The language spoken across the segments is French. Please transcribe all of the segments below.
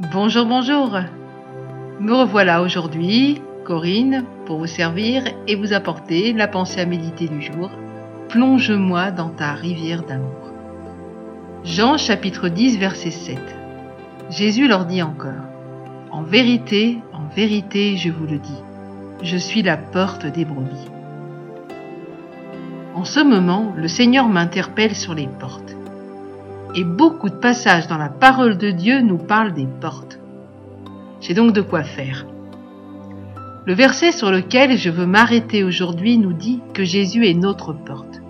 Bonjour, bonjour. Me revoilà aujourd'hui, Corinne, pour vous servir et vous apporter la pensée à méditer du jour. Plonge-moi dans ta rivière d'amour. Jean chapitre 10 verset 7. Jésus leur dit encore, En vérité, en vérité, je vous le dis, je suis la porte des brebis. En ce moment, le Seigneur m'interpelle sur les portes. Et beaucoup de passages dans la parole de Dieu nous parlent des portes. J'ai donc de quoi faire. Le verset sur lequel je veux m'arrêter aujourd'hui nous dit que Jésus est notre porte,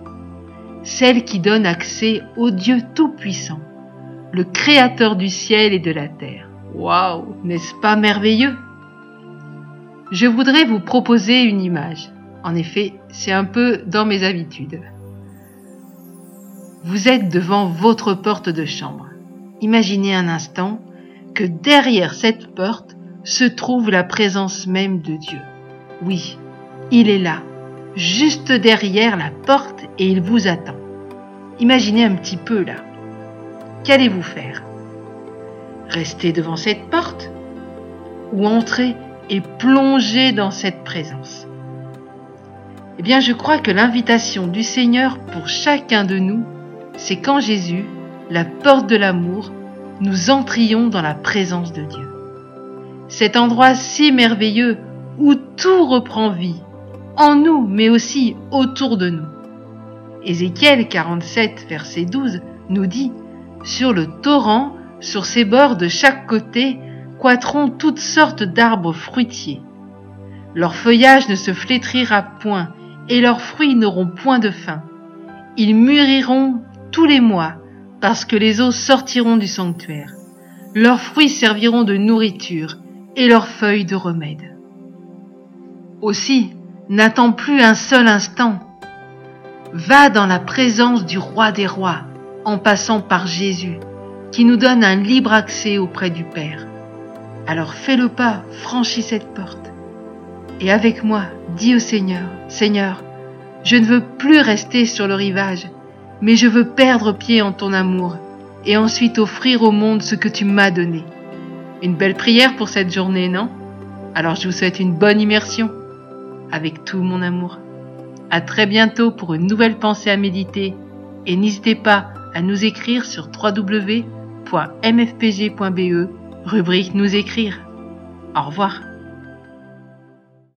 celle qui donne accès au Dieu Tout-Puissant, le Créateur du ciel et de la terre. Waouh, n'est-ce pas merveilleux? Je voudrais vous proposer une image. En effet, c'est un peu dans mes habitudes. Vous êtes devant votre porte de chambre. Imaginez un instant que derrière cette porte se trouve la présence même de Dieu. Oui, il est là, juste derrière la porte et il vous attend. Imaginez un petit peu là. Qu'allez-vous faire? Rester devant cette porte Ou entrer et plonger dans cette présence? Eh bien, je crois que l'invitation du Seigneur pour chacun de nous, c'est quand Jésus, la porte de l'amour, nous entrions dans la présence de Dieu. Cet endroit si merveilleux où tout reprend vie, en nous, mais aussi autour de nous. Ézéchiel 47, verset 12 nous dit, Sur le torrent, sur ses bords de chaque côté, croîtront toutes sortes d'arbres fruitiers. Leur feuillage ne se flétrira point, et leurs fruits n'auront point de fin. Ils mûriront tous les mois, parce que les eaux sortiront du sanctuaire. Leurs fruits serviront de nourriture, et leurs feuilles de remède. Aussi, n'attends plus un seul instant. Va dans la présence du roi des rois, en passant par Jésus, qui nous donne un libre accès auprès du Père. Alors fais le pas, franchis cette porte. Et avec moi, dis au Seigneur, Seigneur, je ne veux plus rester sur le rivage, mais je veux perdre pied en ton amour et ensuite offrir au monde ce que tu m'as donné. Une belle prière pour cette journée, non? Alors je vous souhaite une bonne immersion avec tout mon amour. À très bientôt pour une nouvelle pensée à méditer et n'hésitez pas à nous écrire sur www.mfpg.be rubrique nous écrire. Au revoir.